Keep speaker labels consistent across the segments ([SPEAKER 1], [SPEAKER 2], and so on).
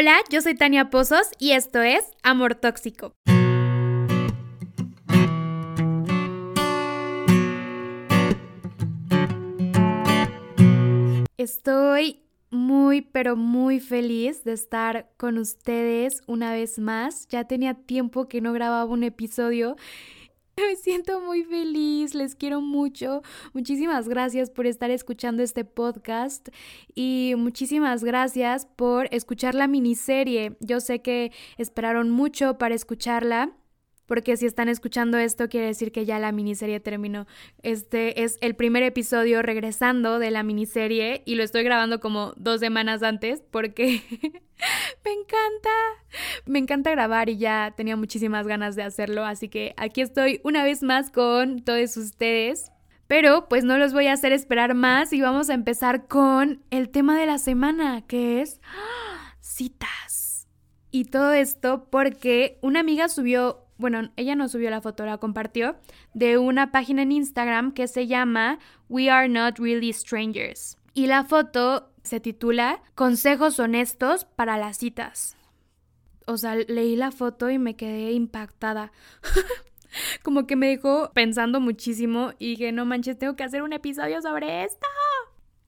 [SPEAKER 1] Hola, yo soy Tania Pozos y esto es Amor Tóxico. Estoy muy, pero muy feliz de estar con ustedes una vez más. Ya tenía tiempo que no grababa un episodio me siento muy feliz, les quiero mucho. Muchísimas gracias por estar escuchando este podcast y muchísimas gracias por escuchar la miniserie. Yo sé que esperaron mucho para escucharla porque si están escuchando esto quiere decir que ya la miniserie terminó. Este es el primer episodio regresando de la miniserie y lo estoy grabando como dos semanas antes porque me encanta, me encanta grabar y ya tenía muchísimas ganas de hacerlo, así que aquí estoy una vez más con todos ustedes. Pero pues no los voy a hacer esperar más y vamos a empezar con el tema de la semana, que es citas. Y todo esto porque una amiga subió bueno, ella no subió la foto, la compartió, de una página en Instagram que se llama We Are Not Really Strangers. Y la foto se titula Consejos honestos para las citas. O sea, leí la foto y me quedé impactada. Como que me dejó pensando muchísimo y dije, no manches, tengo que hacer un episodio sobre esto.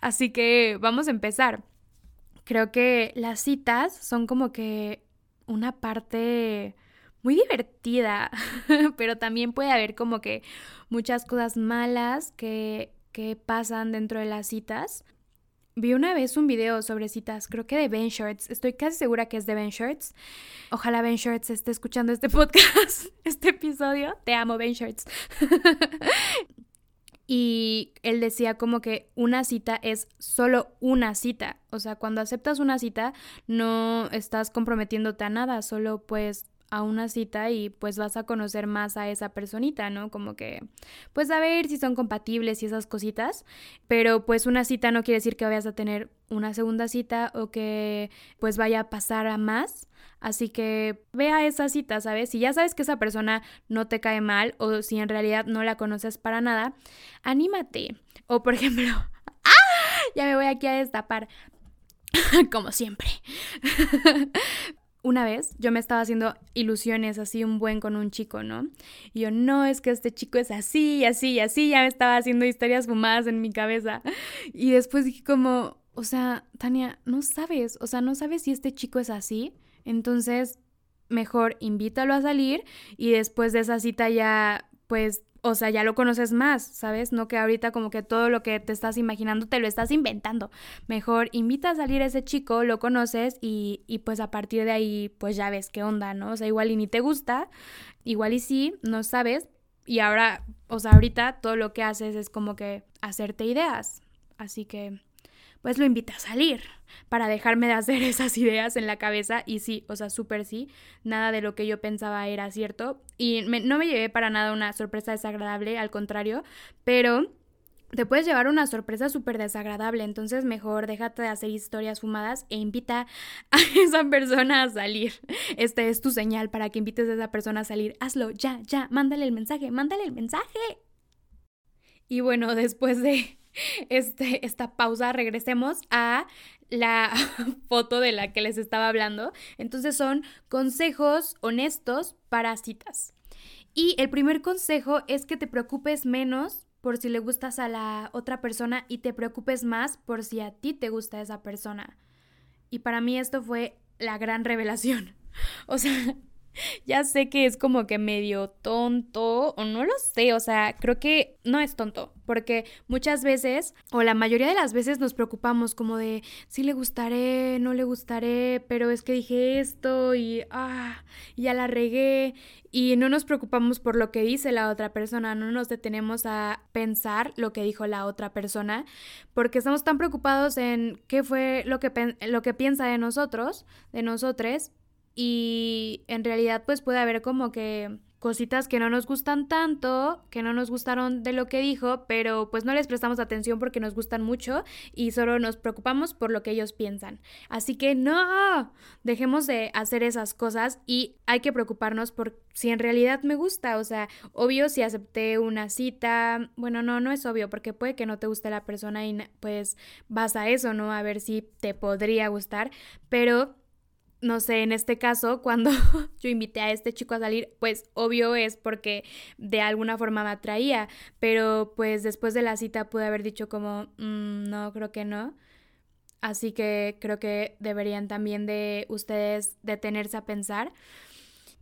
[SPEAKER 1] Así que vamos a empezar. Creo que las citas son como que una parte muy divertida, pero también puede haber como que muchas cosas malas que, que pasan dentro de las citas. Vi una vez un video sobre citas, creo que de Ben Shorts, estoy casi segura que es de Ben Shorts. Ojalá Ben Shorts esté escuchando este podcast, este episodio. Te amo, Ben Shorts. y él decía como que una cita es solo una cita. O sea, cuando aceptas una cita no estás comprometiéndote a nada, solo pues a una cita y pues vas a conocer más a esa personita, ¿no? Como que pues a ver si son compatibles y esas cositas, pero pues una cita no quiere decir que vayas a tener una segunda cita o que pues vaya a pasar a más. Así que vea esa cita, ¿sabes? Si ya sabes que esa persona no te cae mal o si en realidad no la conoces para nada, anímate. O por ejemplo, ¡ah! ya me voy aquí a destapar. Como siempre. una vez yo me estaba haciendo ilusiones así un buen con un chico, ¿no? Y yo, no, es que este chico es así, así, así, ya me estaba haciendo historias fumadas en mi cabeza. Y después dije como, o sea, Tania, no sabes, o sea, no sabes si este chico es así, entonces mejor invítalo a salir y después de esa cita ya, pues o sea, ya lo conoces más, ¿sabes? No que ahorita como que todo lo que te estás imaginando te lo estás inventando. Mejor invita a salir a ese chico, lo conoces y, y pues a partir de ahí pues ya ves qué onda, ¿no? O sea, igual y ni te gusta, igual y sí, no sabes. Y ahora, o sea, ahorita todo lo que haces es como que hacerte ideas. Así que pues lo invita a salir para dejarme de hacer esas ideas en la cabeza y sí, o sea, súper sí, nada de lo que yo pensaba era cierto y no me llevé para nada una sorpresa desagradable, al contrario, pero te puedes llevar una sorpresa súper desagradable, entonces mejor déjate de hacer historias fumadas e invita a esa persona a salir. Este es tu señal para que invites a esa persona a salir. Hazlo, ya, ya, mándale el mensaje, mándale el mensaje. Y bueno, después de este, esta pausa, regresemos a la foto de la que les estaba hablando. Entonces son consejos honestos para citas. Y el primer consejo es que te preocupes menos por si le gustas a la otra persona y te preocupes más por si a ti te gusta esa persona. Y para mí esto fue la gran revelación. O sea, ya sé que es como que medio tonto o no lo sé, o sea, creo que no es tonto, porque muchas veces o la mayoría de las veces nos preocupamos como de si le gustaré, no le gustaré, pero es que dije esto y ah, ya la regué y no nos preocupamos por lo que dice la otra persona, no nos detenemos a pensar lo que dijo la otra persona, porque estamos tan preocupados en qué fue lo que, lo que piensa de nosotros, de nosotros, y en realidad pues puede haber como que cositas que no nos gustan tanto, que no nos gustaron de lo que dijo, pero pues no les prestamos atención porque nos gustan mucho y solo nos preocupamos por lo que ellos piensan. Así que no, dejemos de hacer esas cosas y hay que preocuparnos por si en realidad me gusta, o sea, obvio si acepté una cita, bueno, no, no es obvio porque puede que no te guste la persona y pues vas a eso, ¿no? A ver si te podría gustar, pero no sé, en este caso, cuando yo invité a este chico a salir, pues obvio es porque de alguna forma me atraía, pero pues después de la cita pude haber dicho como, mm, no, creo que no. Así que creo que deberían también de ustedes detenerse a pensar.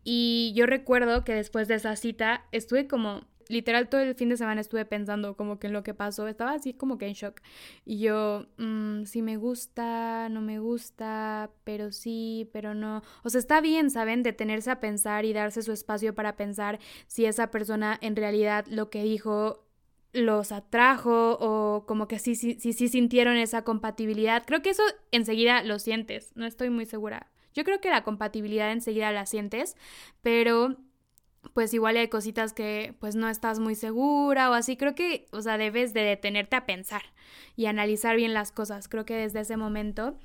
[SPEAKER 1] Y yo recuerdo que después de esa cita estuve como literal todo el fin de semana estuve pensando como que en lo que pasó, estaba así como que en shock. Y yo, mmm, sí me gusta, no me gusta, pero sí, pero no. O sea, está bien, ¿saben? Detenerse a pensar y darse su espacio para pensar si esa persona en realidad lo que dijo los atrajo o como que sí, sí, sí, sí sintieron esa compatibilidad. Creo que eso enseguida lo sientes, no estoy muy segura. Yo creo que la compatibilidad enseguida la sientes, pero pues igual hay cositas que pues no estás muy segura o así, creo que, o sea, debes de detenerte a pensar y analizar bien las cosas. Creo que desde ese momento,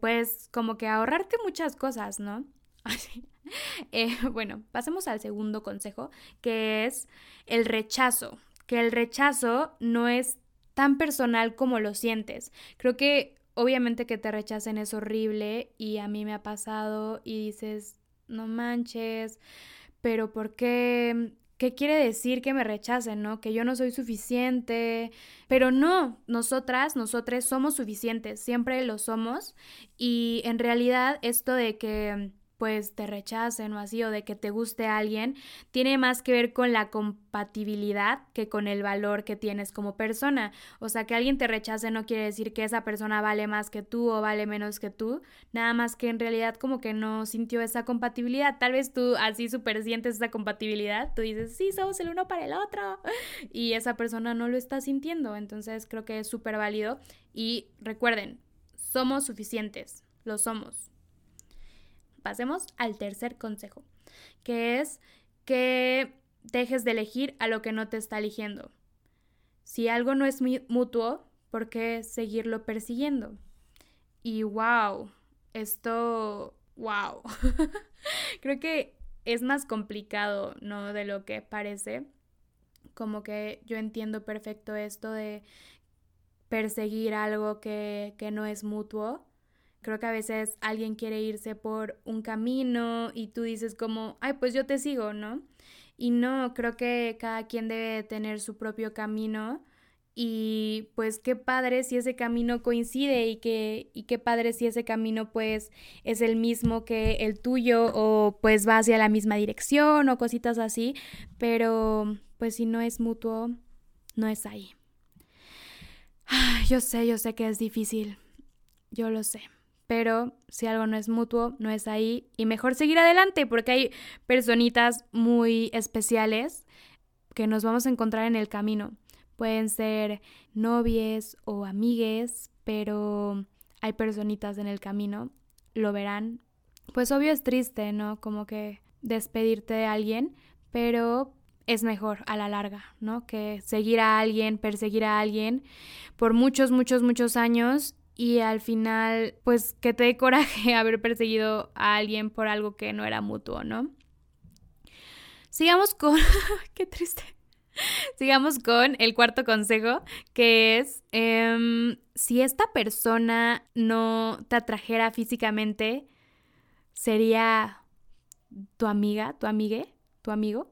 [SPEAKER 1] pues como que ahorrarte muchas cosas, ¿no? eh, bueno, pasemos al segundo consejo, que es el rechazo, que el rechazo no es tan personal como lo sientes. Creo que obviamente que te rechacen es horrible y a mí me ha pasado y dices, no manches, pero ¿por qué? ¿Qué quiere decir que me rechacen, no? Que yo no soy suficiente. Pero no, nosotras, nosotras somos suficientes, siempre lo somos. Y en realidad esto de que pues te rechacen o así, o de que te guste alguien, tiene más que ver con la compatibilidad que con el valor que tienes como persona. O sea, que alguien te rechace no quiere decir que esa persona vale más que tú o vale menos que tú, nada más que en realidad como que no sintió esa compatibilidad. Tal vez tú así súper sientes esa compatibilidad, tú dices, sí, somos el uno para el otro, y esa persona no lo está sintiendo, entonces creo que es súper válido. Y recuerden, somos suficientes, lo somos. Pasemos al tercer consejo, que es que dejes de elegir a lo que no te está eligiendo. Si algo no es mutuo, ¿por qué seguirlo persiguiendo? Y wow, esto, wow. Creo que es más complicado, ¿no? De lo que parece. Como que yo entiendo perfecto esto de perseguir algo que, que no es mutuo Creo que a veces alguien quiere irse por un camino y tú dices como, ay, pues yo te sigo, ¿no? Y no, creo que cada quien debe tener su propio camino y pues qué padre si ese camino coincide y, que, y qué padre si ese camino pues es el mismo que el tuyo o pues va hacia la misma dirección o cositas así, pero pues si no es mutuo, no es ahí. yo sé, yo sé que es difícil, yo lo sé pero si algo no es mutuo, no es ahí y mejor seguir adelante porque hay personitas muy especiales que nos vamos a encontrar en el camino. Pueden ser novies o amigues, pero hay personitas en el camino, lo verán. Pues obvio es triste, ¿no? Como que despedirte de alguien, pero es mejor a la larga, ¿no? Que seguir a alguien, perseguir a alguien por muchos, muchos, muchos años y al final, pues que te dé coraje haber perseguido a alguien por algo que no era mutuo, ¿no? Sigamos con... ¡Qué triste! Sigamos con el cuarto consejo, que es, em, si esta persona no te atrajera físicamente, sería tu amiga, tu amigue, tu amigo.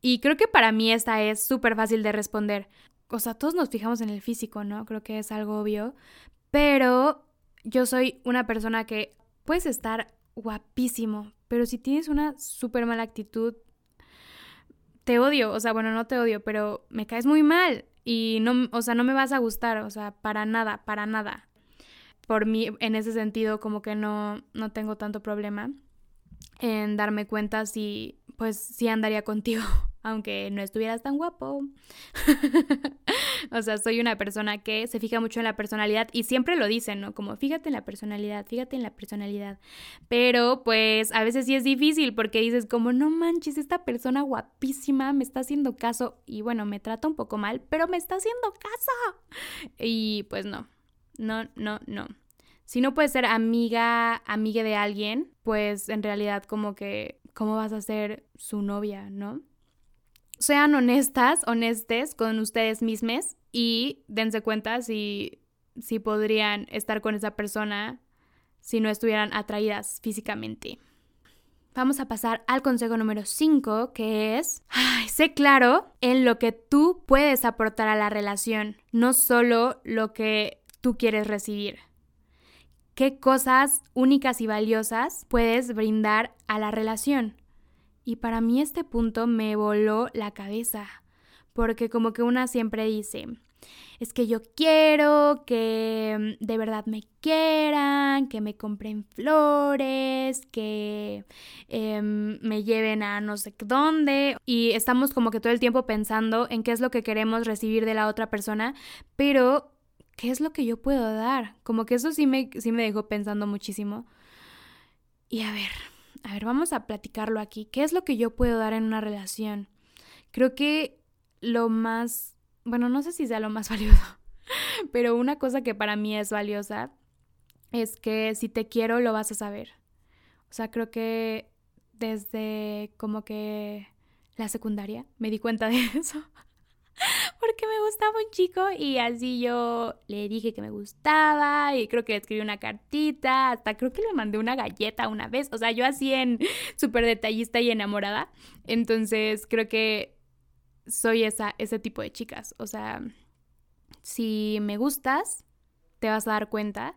[SPEAKER 1] Y creo que para mí esta es súper fácil de responder. O sea, todos nos fijamos en el físico, ¿no? Creo que es algo obvio. Pero yo soy una persona que puedes estar guapísimo, pero si tienes una súper mala actitud, te odio. O sea, bueno, no te odio, pero me caes muy mal. Y no, o sea, no me vas a gustar, o sea, para nada, para nada. Por mí, en ese sentido, como que no, no tengo tanto problema en darme cuenta si, pues, si andaría contigo aunque no estuvieras tan guapo. o sea, soy una persona que se fija mucho en la personalidad y siempre lo dicen, ¿no? Como fíjate en la personalidad, fíjate en la personalidad. Pero pues a veces sí es difícil porque dices como, no manches, esta persona guapísima me está haciendo caso y bueno, me trata un poco mal, pero me está haciendo caso. Y pues no, no, no, no. Si no puedes ser amiga, amiga de alguien, pues en realidad como que, ¿cómo vas a ser su novia, no? Sean honestas, honestes con ustedes mismos y dense cuenta si, si podrían estar con esa persona si no estuvieran atraídas físicamente. Vamos a pasar al consejo número 5, que es, sé claro en lo que tú puedes aportar a la relación, no solo lo que tú quieres recibir. ¿Qué cosas únicas y valiosas puedes brindar a la relación? Y para mí este punto me voló la cabeza, porque como que una siempre dice, es que yo quiero que mm, de verdad me quieran, que me compren flores, que em, me lleven a no sé dónde. Y estamos como que todo el tiempo pensando en qué es lo que queremos recibir de la otra persona, pero ¿qué es lo que yo puedo dar? Como que eso sí me, sí me dejó pensando muchísimo. Y a ver, a ver, vamos a platicarlo aquí. ¿Qué es lo que yo puedo dar en una relación? Creo que lo más bueno, no sé si sea lo más valioso, pero una cosa que para mí es valiosa es que si te quiero lo vas a saber. O sea, creo que desde como que la secundaria me di cuenta de eso. Porque me gustaba un chico y así yo le dije que me gustaba y creo que le escribí una cartita, hasta creo que le mandé una galleta una vez. O sea, yo así en súper detallista y enamorada. Entonces creo que soy esa, ese tipo de chicas. O sea, si me gustas, te vas a dar cuenta.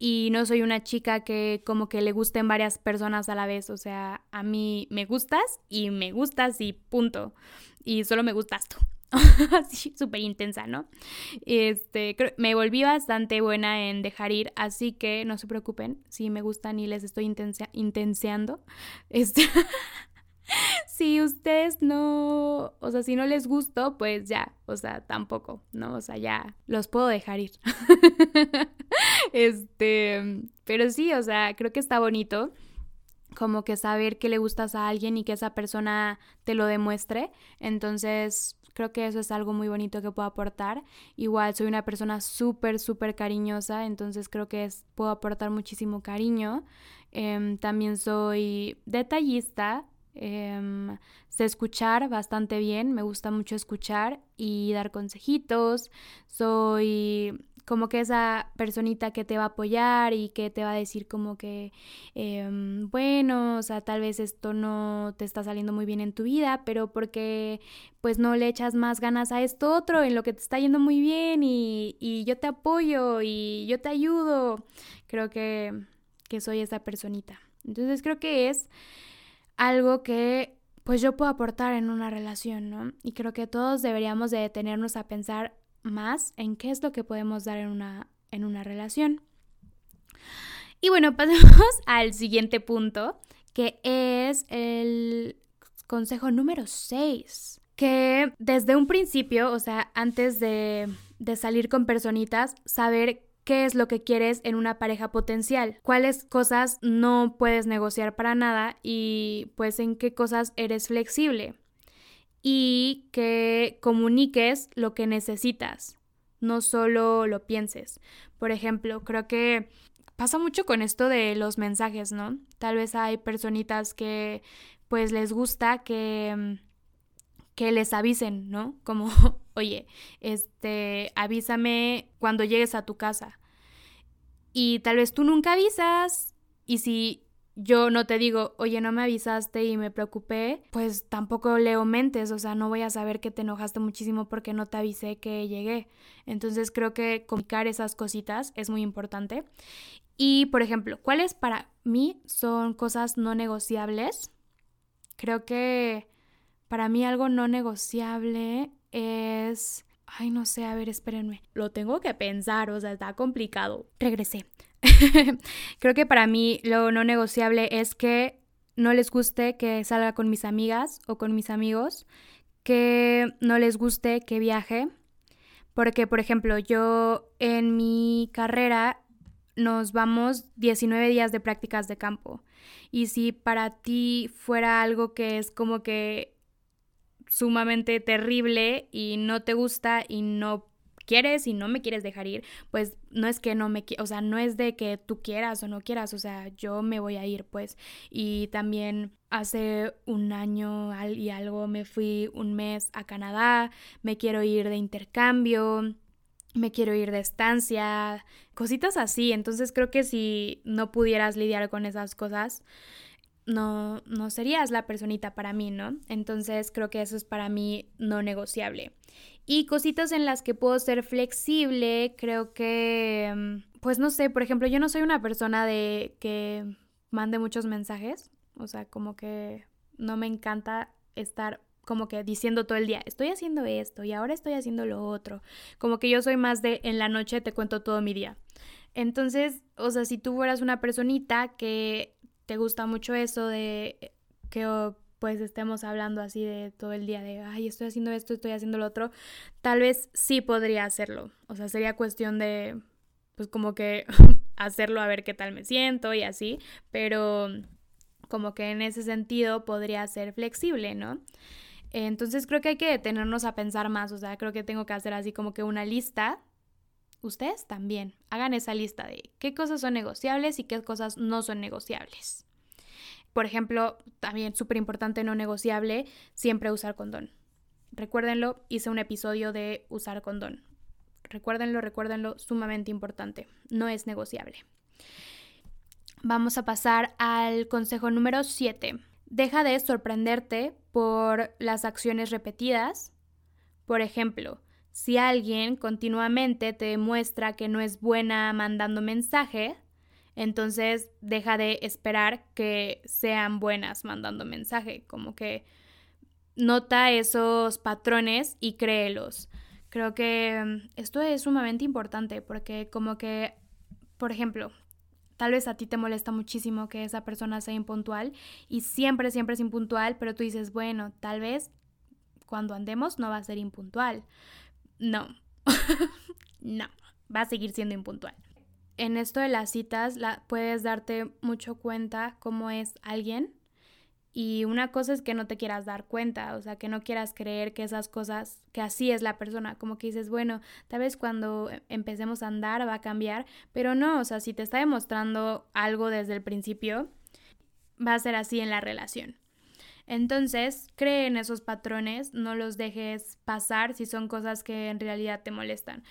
[SPEAKER 1] Y no soy una chica que como que le gusten varias personas a la vez. O sea, a mí me gustas y me gustas y punto. Y solo me gustas tú. así súper intensa, ¿no? Este, me volví bastante buena en dejar ir, así que no se preocupen si me gustan y les estoy intenseando. Este, si ustedes no, o sea, si no les gustó, pues ya, o sea, tampoco, ¿no? O sea, ya los puedo dejar ir. este, pero sí, o sea, creo que está bonito como que saber que le gustas a alguien y que esa persona te lo demuestre. Entonces, creo que eso es algo muy bonito que puedo aportar. Igual soy una persona súper, súper cariñosa, entonces creo que puedo aportar muchísimo cariño. Em, también soy detallista, Em, sé escuchar bastante bien, me gusta mucho escuchar y dar consejitos. Soy como que esa personita que te va a apoyar y que te va a decir como que, em, bueno, o sea, tal vez esto no te está saliendo muy bien en tu vida, pero porque pues no le echas más ganas a esto otro en lo que te está yendo muy bien y, y yo te apoyo y yo te ayudo. Creo que, que soy esa personita. Entonces creo que es algo que pues yo puedo aportar en una relación, ¿no? Y creo que todos deberíamos de detenernos a pensar más en qué es lo que podemos dar en una, en una relación. Y bueno, pasemos al siguiente punto, que es el consejo número 6, que desde un principio, o sea, antes de, de salir con personitas, saber qué es lo que quieres en una pareja potencial, cuáles cosas no puedes negociar para nada y pues en qué cosas eres flexible y que comuniques lo que necesitas, no solo lo pienses. Por ejemplo, creo que pasa mucho con esto de los mensajes, ¿no? Tal vez hay personitas que pues les gusta que que les avisen, ¿no? Como, oye, este, avísame cuando llegues a tu casa. Y tal vez tú nunca avisas y si yo no te digo, oye, no me avisaste y me preocupé, pues tampoco leo mentes, o sea, no voy a saber que te enojaste muchísimo porque no te avisé que llegué. Entonces creo que comunicar esas cositas es muy importante. Y, por ejemplo, ¿cuáles para mí son cosas no negociables? Creo que para mí algo no negociable es... Ay, no sé, a ver, espérenme. Lo tengo que pensar, o sea, está complicado. Regresé. Creo que para mí lo no negociable es que no les guste que salga con mis amigas o con mis amigos, que no les guste que viaje, porque por ejemplo yo en mi carrera nos vamos 19 días de prácticas de campo y si para ti fuera algo que es como que sumamente terrible y no te gusta y no quieres y no me quieres dejar ir, pues no es que no me, o sea, no es de que tú quieras o no quieras, o sea, yo me voy a ir, pues. Y también hace un año y algo me fui un mes a Canadá, me quiero ir de intercambio. me quiero ir de estancia, cositas así. Entonces creo que si no pudieras lidiar con esas cosas, no, no serías la personita para mí, ¿no? Entonces creo que eso es para mí no negociable. Y cositas en las que puedo ser flexible, creo que, mm, pues no sé, por ejemplo, yo no soy una persona de que mande muchos mensajes, o sea, como que no me encanta estar como que diciendo todo el día, estoy haciendo esto y ahora estoy haciendo lo otro. Como que yo soy más de en la noche te cuento todo mi día. Entonces, o sea, si tú fueras una personita que te gusta mucho eso de que pues estemos hablando así de todo el día de, ay, estoy haciendo esto, estoy haciendo lo otro, tal vez sí podría hacerlo. O sea, sería cuestión de, pues como que hacerlo a ver qué tal me siento y así, pero como que en ese sentido podría ser flexible, ¿no? Entonces creo que hay que detenernos a pensar más, o sea, creo que tengo que hacer así como que una lista. Ustedes también hagan esa lista de qué cosas son negociables y qué cosas no son negociables. Por ejemplo, también súper importante no negociable, siempre usar condón. Recuérdenlo, hice un episodio de usar condón. Recuérdenlo, recuérdenlo, sumamente importante. No es negociable. Vamos a pasar al consejo número 7. Deja de sorprenderte por las acciones repetidas. Por ejemplo, si alguien continuamente te demuestra que no es buena mandando mensaje, entonces deja de esperar que sean buenas mandando mensaje, como que nota esos patrones y créelos. Creo que mm, esto es sumamente importante porque como que, por ejemplo, Tal vez a ti te molesta muchísimo que esa persona sea impuntual y siempre, siempre es impuntual, pero tú dices, bueno, tal vez cuando andemos no va a ser impuntual. No, no, va a seguir siendo impuntual. En esto de las citas la, puedes darte mucho cuenta cómo es alguien y una cosa es que no te quieras dar cuenta, o sea, que no quieras creer que esas cosas, que así es la persona, como que dices, bueno, tal vez cuando empecemos a andar va a cambiar, pero no, o sea, si te está demostrando algo desde el principio, va a ser así en la relación. Entonces, cree en esos patrones, no los dejes pasar si son cosas que en realidad te molestan.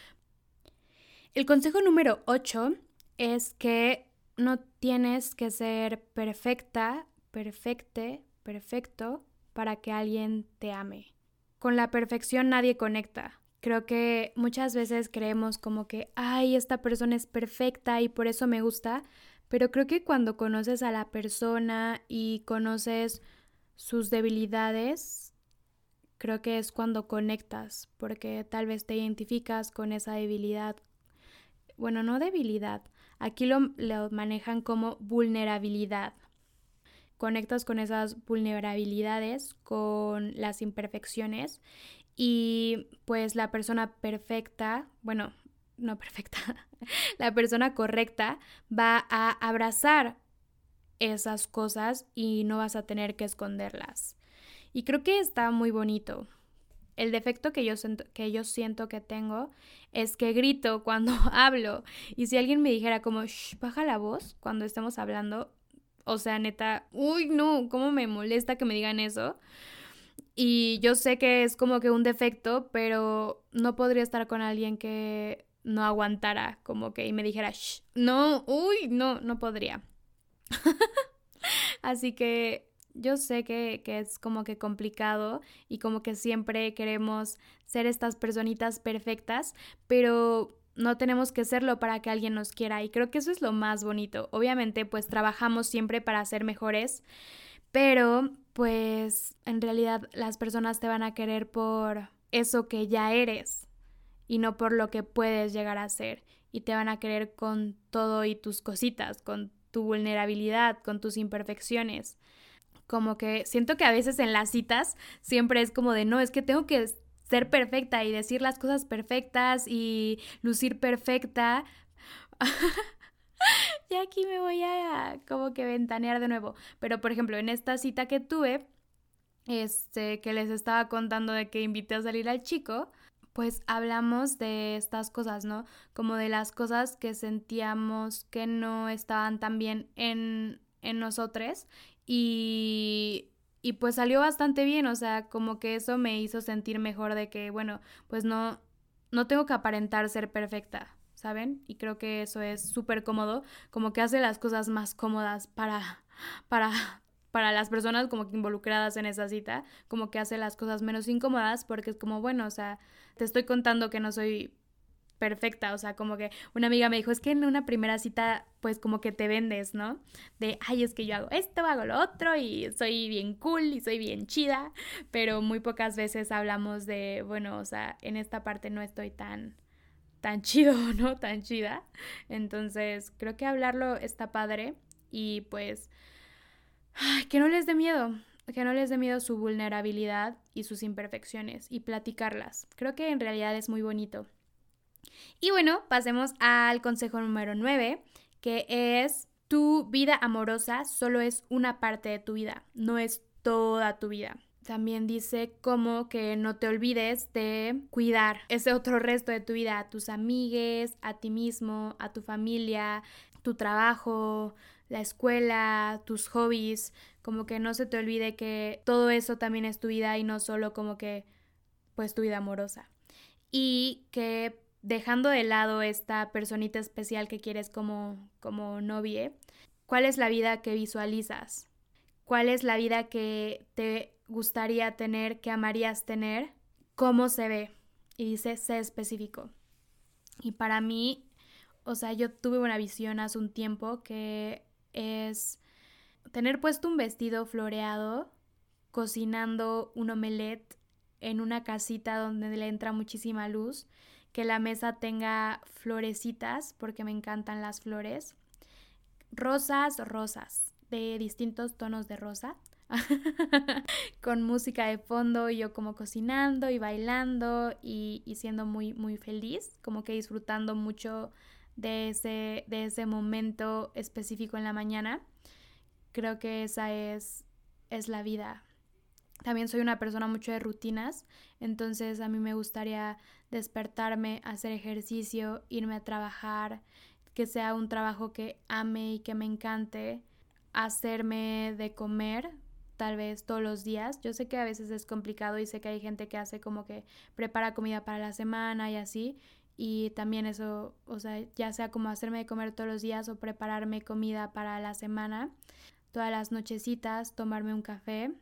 [SPEAKER 1] El consejo número 8 es que no tienes que ser perfecta perfecte, perfecto para que alguien te ame. Con la perfección nadie conecta. Creo que muchas veces creemos como que, ay, esta persona es perfecta y por eso me gusta, pero creo que cuando conoces a la persona y conoces sus debilidades, creo que es cuando conectas, porque tal vez te identificas con esa debilidad. Bueno, no debilidad, aquí lo, lo manejan como vulnerabilidad conectas con esas vulnerabilidades, con las imperfecciones y pues la persona perfecta, bueno, no perfecta, la persona correcta va a abrazar esas cosas y no vas a tener que esconderlas. Y creo que está muy bonito. El defecto que yo, que yo siento que tengo es que grito cuando hablo. Y si alguien me dijera como, Shh, baja la voz cuando estemos hablando, o sea, neta, uy, no, cómo me molesta que me digan eso. Y yo sé que es como que un defecto, pero no podría estar con alguien que no aguantara, como que y me dijera, Shh, no, uy, no, no podría. Así que yo sé que, que, es como que complicado y como que siempre queremos ser estas personitas perfectas, pero no tenemos que serlo para que alguien nos quiera y creo que eso es lo más bonito. Obviamente pues trabajamos siempre para ser mejores, pero pues en realidad las personas te van a querer por eso que ya eres y no por lo que puedes llegar a ser y te van a querer con todo y tus cositas, con tu vulnerabilidad, con tus imperfecciones. Como que siento que a veces en las citas siempre es como de no, es que tengo que ser perfecta y decir las cosas perfectas y lucir perfecta. y aquí me voy a como que ventanear de nuevo. Pero por ejemplo, en esta cita que tuve, este, que les estaba contando de que invité a salir al chico, pues hablamos de estas cosas, ¿no? Como de las cosas que sentíamos que no estaban tan bien en, en nosotros y y pues salió bastante bien, o sea, como que eso me hizo sentir mejor de que, bueno, pues no, no tengo que aparentar ser perfecta, ¿saben? Y creo que eso es súper cómodo, como que hace las cosas más cómodas para, para, para las personas como que involucradas en esa cita, como que hace las cosas menos incómodas porque es como, bueno, o sea, te estoy contando que no soy perfecta, o sea, como que una amiga me dijo, es que en una primera cita, pues como que te vendes, ¿no? De, ay, es que yo hago esto, hago lo otro y soy bien cool y soy bien chida, pero muy pocas veces hablamos de, bueno, o sea, en esta parte no estoy tan tan chido, ¿no? Tan chida. Entonces, creo que hablarlo está padre y pues que no les dé miedo, que no les dé miedo su vulnerabilidad y sus imperfecciones y platicarlas. Creo que en realidad es muy bonito. Y bueno, pasemos al consejo número 9, que es tu vida amorosa solo es una parte de tu vida, no es toda tu vida. También dice como que no te olvides de cuidar ese otro resto de tu vida, a tus amigues, a ti mismo, a tu familia, tu trabajo, la escuela, tus hobbies, como que no se te olvide que todo eso también es tu vida y no solo como que pues tu vida amorosa. Y que dejando de lado esta personita especial que quieres como como novia, ¿cuál es la vida que visualizas? ¿Cuál es la vida que te gustaría tener, que amarías tener? ¿Cómo se ve? Y dice, sé específico. Y para mí, o sea, yo tuve una visión hace un tiempo que es tener puesto un vestido floreado, cocinando un omelette en una casita donde le entra muchísima luz, que la mesa tenga florecitas, porque me encantan las flores, rosas, rosas, de distintos tonos de rosa, con música de fondo y yo como cocinando y bailando y, y siendo muy, muy feliz, como que disfrutando mucho de ese, de ese momento específico en la mañana. Creo que esa es, es la vida. También soy una persona mucho de rutinas, entonces a mí me gustaría despertarme, hacer ejercicio, irme a trabajar, que sea un trabajo que ame y que me encante, hacerme de comer, tal vez todos los días. Yo sé que a veces es complicado y sé que hay gente que hace como que prepara comida para la semana y así, y también eso, o sea, ya sea como hacerme de comer todos los días o prepararme comida para la semana, todas las nochecitas, tomarme un café,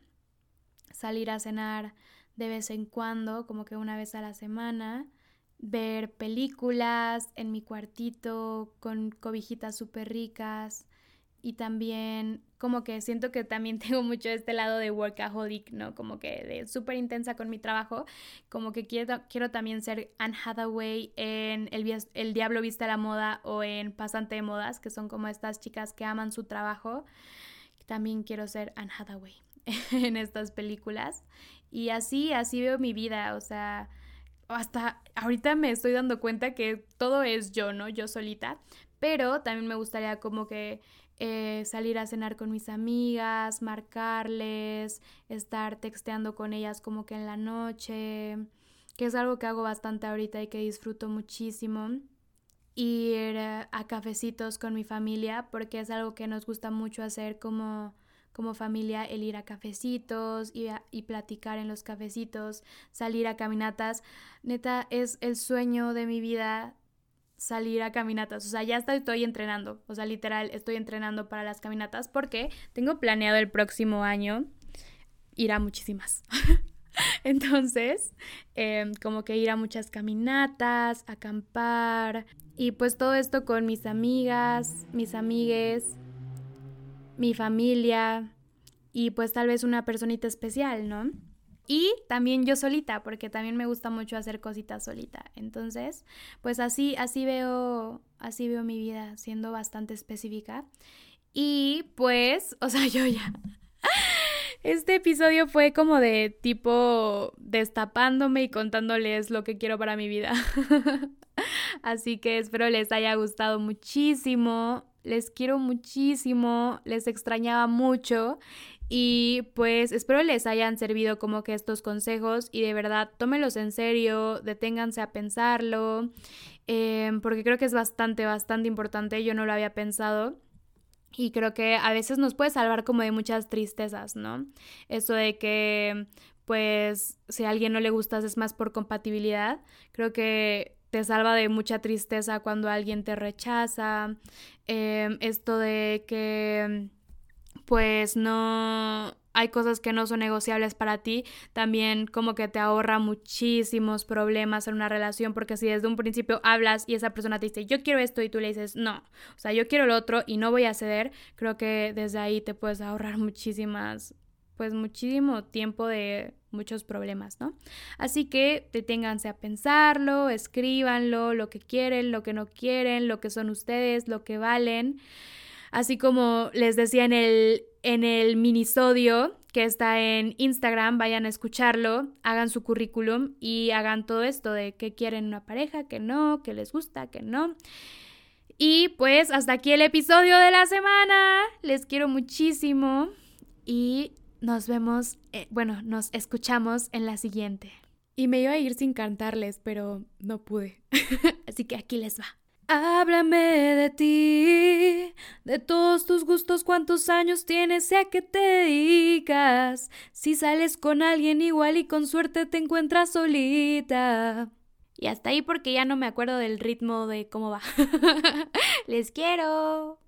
[SPEAKER 1] salir a cenar de vez en cuando, como que una vez a la semana, ver películas en mi cuartito con cobijitas súper ricas, y también como que siento que también tengo mucho este lado de workaholic, ¿no? Como que de súper intensa con mi trabajo, como que quiero, quiero también ser Anne Hathaway en el, el Diablo Viste a la Moda o en Pasante de Modas, que son como estas chicas que aman su trabajo. También quiero ser Anne Hathaway en estas películas. Y así, así veo mi vida, o sea, hasta ahorita me estoy dando cuenta que todo es yo, ¿no? Yo solita, pero también me gustaría como que eh, salir a cenar con mis amigas, marcarles, estar texteando con ellas como que en la noche, que es algo que hago bastante ahorita y que disfruto muchísimo. Ir a cafecitos con mi familia, porque es algo que nos gusta mucho hacer como, como familia, el ir a cafecitos y, y platicar en los cafecitos, salir a caminatas. Neta, es el sueño de mi vida salir a caminatas. O sea, ya estoy entrenando. O sea, literal, estoy entrenando para las caminatas porque tengo planeado el próximo año ir a muchísimas. Entonces, em, como que ir a muchas caminatas, acampar y pues todo esto con mis amigas, mis amigues, mi familia y pues tal vez una personita especial, ¿no? Y también yo solita, porque también me gusta mucho hacer cositas solita. Entonces, pues así, así veo, así veo mi vida, siendo bastante específica. Y pues, o sea, yo ya. Este episodio fue como de tipo destapándome y contándoles lo que quiero para mi vida. Así que espero les haya gustado muchísimo. Les quiero muchísimo. Les extrañaba mucho. Y pues espero les hayan servido como que estos consejos y de verdad tómenlos en serio, deténganse a pensarlo, em, porque creo que es bastante, bastante importante, yo no lo había pensado. Y creo que a veces nos puede salvar como de muchas tristezas, ¿no? Eso de que pues si a alguien no le gustas es más por compatibilidad. Creo que te salva de mucha tristeza cuando alguien te rechaza. Em, esto de que pues no hay cosas que no son negociables para ti, también como que te ahorra muchísimos problemas en una relación, porque si desde un principio hablas y esa persona te dice, yo quiero esto y tú le dices, no, o sea, yo quiero lo otro y no voy a ceder, creo que desde ahí te puedes ahorrar muchísimas, pues muchísimo tiempo de muchos problemas, ¿no? Así que deténganse a pensarlo, escríbanlo, lo que quieren, lo que no quieren, lo que son ustedes, lo que valen. Así como les decía en el, en el minisodio que está en Instagram, vayan a escucharlo, hagan su currículum y hagan todo esto de qué quieren una pareja, que no, que les gusta, que no. Y pues hasta aquí el episodio de la semana. Les quiero muchísimo y nos vemos, eh, bueno, nos escuchamos en la siguiente. Y me iba a ir sin cantarles, pero no pude. Así que aquí les va. Háblame de ti, de todos tus gustos, cuántos años tienes y a qué te dedicas. Si sales con alguien igual y con suerte te encuentras solita. Y hasta ahí porque ya no me acuerdo del ritmo de cómo va. Les quiero.